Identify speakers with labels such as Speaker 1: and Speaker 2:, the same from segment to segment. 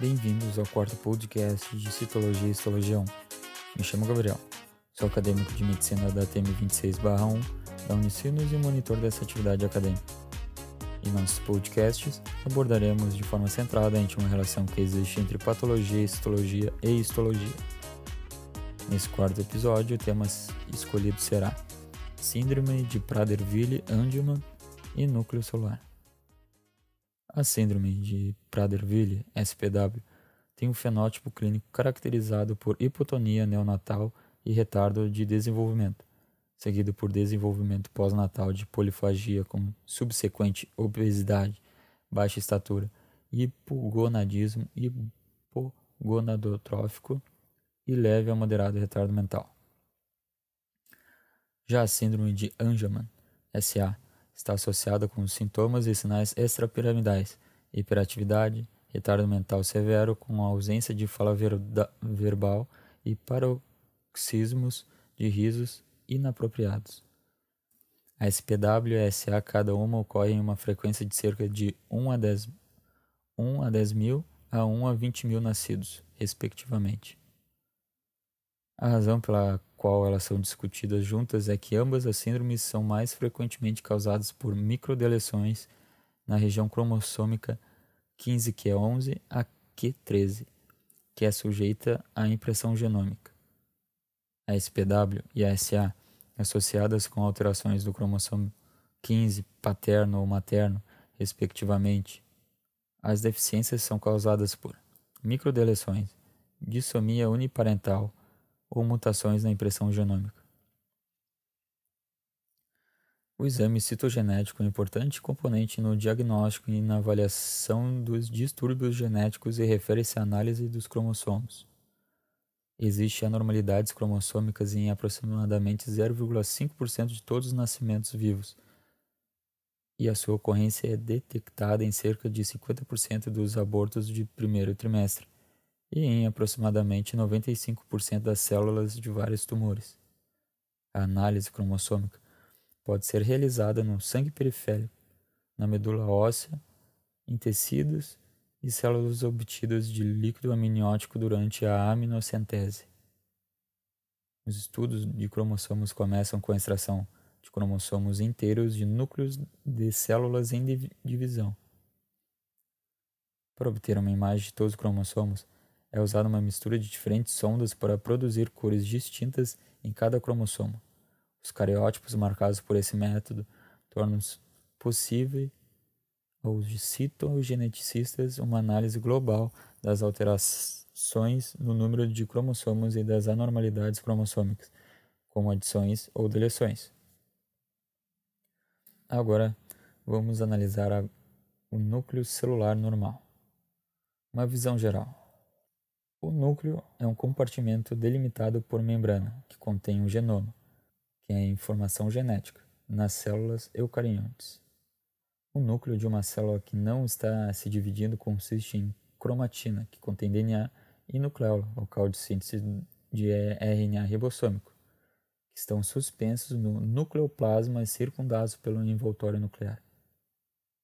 Speaker 1: Bem-vindos ao quarto podcast de Citologia e Histologia 1. Me chamo Gabriel, sou acadêmico de medicina da TM 26-1 da Unicinos e monitor dessa atividade acadêmica. Em nossos podcasts, abordaremos de forma centrada a íntima relação que existe entre patologia, histologia e histologia. Nesse quarto episódio, o tema escolhido será Síndrome de Prader-Willi-Angelman e Núcleo Celular. A síndrome de Prader-Willi, SPW, tem um fenótipo clínico caracterizado por hipotonia neonatal e retardo de desenvolvimento, seguido por desenvolvimento pós-natal de polifagia com subsequente obesidade, baixa estatura, hipogonadismo hipogonadotrófico e leve a moderado retardo mental. Já a síndrome de Angelman, SA, está associada com sintomas e sinais extrapiramidais, hiperatividade, retardo mental severo com ausência de fala verbal e paroxismos de risos inapropriados. A SPW e a SA cada uma ocorre em uma frequência de cerca de 1 a 10, 1 a 10 mil a 1 a 20 mil nascidos, respectivamente. A razão pela qual elas são discutidas juntas é que ambas as síndromes são mais frequentemente causadas por microdeleções na região cromossômica 15q11 a q13, que é sujeita à impressão genômica. A SPW e a SA, associadas com alterações do cromossomo 15 paterno ou materno, respectivamente, as deficiências são causadas por microdeleções, dissomia uniparental, ou mutações na impressão genômica. O exame citogenético é um importante componente no diagnóstico e na avaliação dos distúrbios genéticos e refere-se à análise dos cromossomos. Existem anormalidades cromossômicas em aproximadamente 0,5% de todos os nascimentos vivos, e a sua ocorrência é detectada em cerca de 50% dos abortos de primeiro trimestre e em aproximadamente 95% das células de vários tumores. A análise cromossômica pode ser realizada no sangue periférico, na medula óssea, em tecidos e células obtidas de líquido amniótico durante a aminocentese. Os estudos de cromossomos começam com a extração de cromossomos inteiros de núcleos de células em divisão. Para obter uma imagem de todos os cromossomos, é usada uma mistura de diferentes sondas para produzir cores distintas em cada cromossomo. Os cariótipos marcados por esse método tornam possível aos citogeneticistas uma análise global das alterações no número de cromossomos e das anormalidades cromossômicas, como adições ou deleções. Agora, vamos analisar a, o núcleo celular normal. Uma visão geral. O núcleo é um compartimento delimitado por membrana que contém um genoma, que é a informação genética, nas células eucariontes. O núcleo de uma célula que não está se dividindo consiste em cromatina, que contém DNA, e nucleolo, local de síntese de RNA ribossômico, que estão suspensos no nucleoplasma e circundados pelo envoltório nuclear.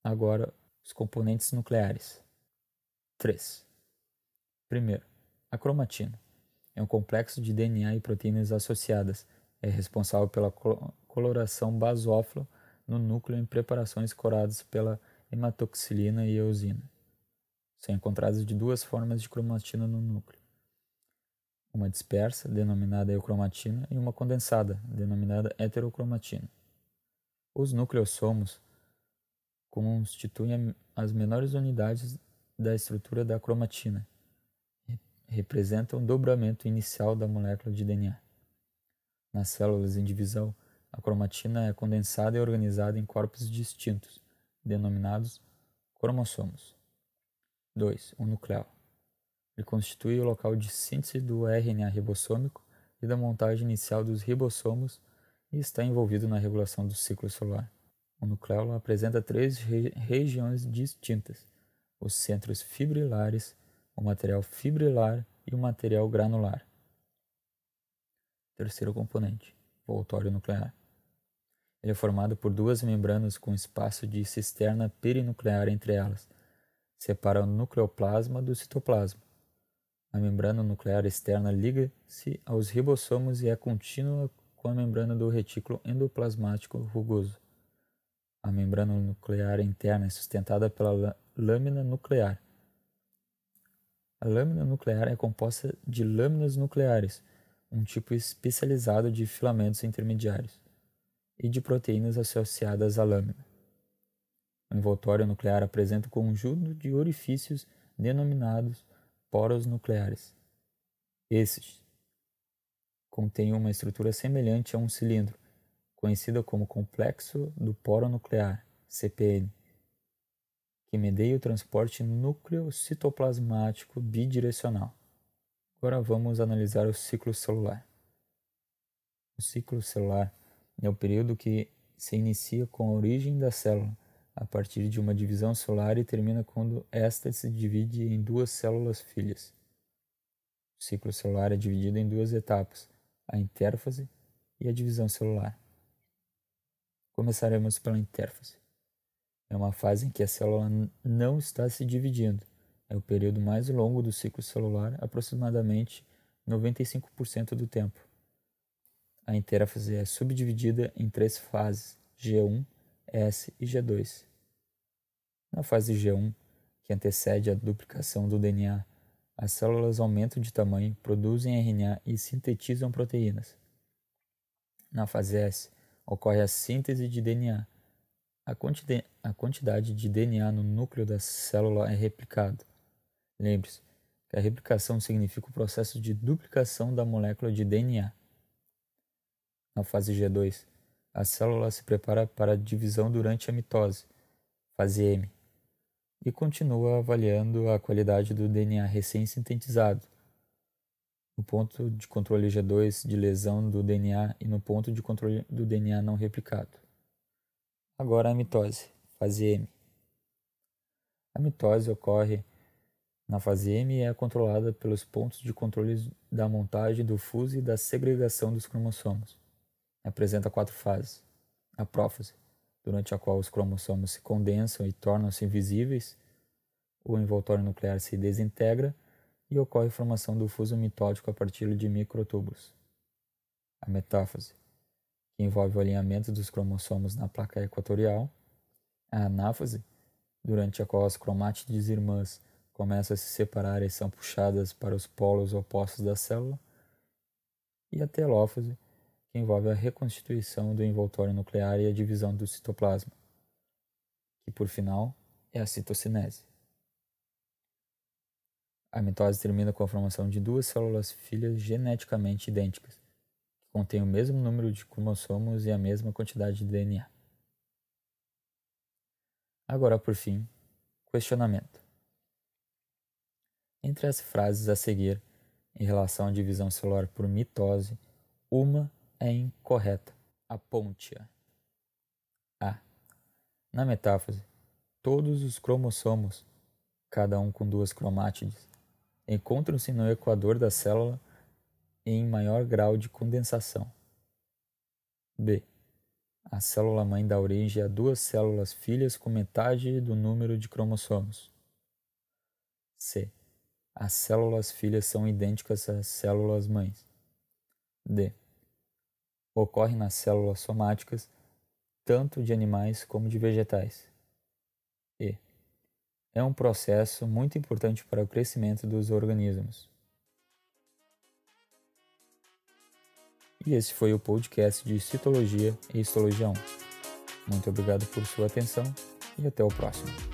Speaker 1: Agora, os componentes nucleares. 3. Primeiro, a cromatina é um complexo de DNA e proteínas associadas. É responsável pela coloração basófila no núcleo em preparações coradas pela hematoxilina e eosina. São encontradas de duas formas de cromatina no núcleo. Uma dispersa, denominada eucromatina, e uma condensada, denominada heterocromatina. Os nucleossomos constituem as menores unidades da estrutura da cromatina representam o dobramento inicial da molécula de DNA. Nas células em divisão, a cromatina é condensada e organizada em corpos distintos, denominados cromossomos. 2. O nucleolo. Ele constitui o local de síntese do RNA ribossômico e da montagem inicial dos ribossomos e está envolvido na regulação do ciclo celular. O nucleolo apresenta três re regiões distintas: os centros fibrilares, o material fibrilar e o material granular. Terceiro componente, voltório nuclear. Ele é formado por duas membranas com espaço de cisterna perinuclear entre elas, separa o nucleoplasma do citoplasma. A membrana nuclear externa liga-se aos ribossomos e é contínua com a membrana do retículo endoplasmático rugoso. A membrana nuclear interna é sustentada pela lâmina nuclear. A lâmina nuclear é composta de lâminas nucleares, um tipo especializado de filamentos intermediários, e de proteínas associadas à lâmina. O envoltório nuclear apresenta um conjunto de orifícios denominados poros nucleares. Esses contêm uma estrutura semelhante a um cilindro, conhecida como complexo do poro nuclear, CPN, que medeia o transporte núcleo-citoplasmático bidirecional. Agora vamos analisar o ciclo celular. O ciclo celular é o período que se inicia com a origem da célula a partir de uma divisão celular e termina quando esta se divide em duas células filhas. O ciclo celular é dividido em duas etapas, a intérfase e a divisão celular. Começaremos pela intérfase. É uma fase em que a célula não está se dividindo. É o período mais longo do ciclo celular, aproximadamente 95% do tempo. A intérfase é subdividida em três fases, G1, S e G2. Na fase G1, que antecede a duplicação do DNA, as células aumentam de tamanho, produzem RNA e sintetizam proteínas. Na fase S, ocorre a síntese de DNA. A, quanti a quantidade de DNA no núcleo da célula é replicada. Lembre-se que a replicação significa o processo de duplicação da molécula de DNA. Na fase G2, a célula se prepara para a divisão durante a mitose, fase M, e continua avaliando a qualidade do DNA recém-sintetizado, no ponto de controle G2 de lesão do DNA e no ponto de controle do DNA não replicado. Agora a mitose, fase M. A mitose ocorre na fase M e é controlada pelos pontos de controle da montagem do fuso e da segregação dos cromossomos apresenta quatro fases. A prófase, durante a qual os cromossomos se condensam e tornam-se invisíveis, o envoltório nuclear se desintegra e ocorre a formação do fuso mitótico a partir de microtúbulos. A metáfase, que envolve o alinhamento dos cromossomos na placa equatorial. A anáfase, durante a qual as cromátides irmãs começam a se separar e são puxadas para os polos opostos da célula. E a telófase, que envolve a reconstituição do envoltório nuclear e a divisão do citoplasma, que por final é a citocinese. A mitose termina com a formação de duas células filhas geneticamente idênticas, que contêm o mesmo número de cromossomos e a mesma quantidade de DNA. Agora, por fim, questionamento. Entre as frases a seguir, em relação à divisão celular por mitose, uma é incorreta. Aponte-a. A. Na metáfase, todos os cromossomos, cada um com duas cromátides, encontram-se no equador da célula em maior grau de condensação. B. A célula mãe dá origem a duas células filhas com metade do número de cromossomos. C. As células filhas são idênticas às células mães. D ocorre nas células somáticas, tanto de animais como de vegetais. E é um processo muito importante para o crescimento dos organismos. E esse foi o podcast de Citologia e Histologia 1. Muito obrigado por sua atenção e até o próximo.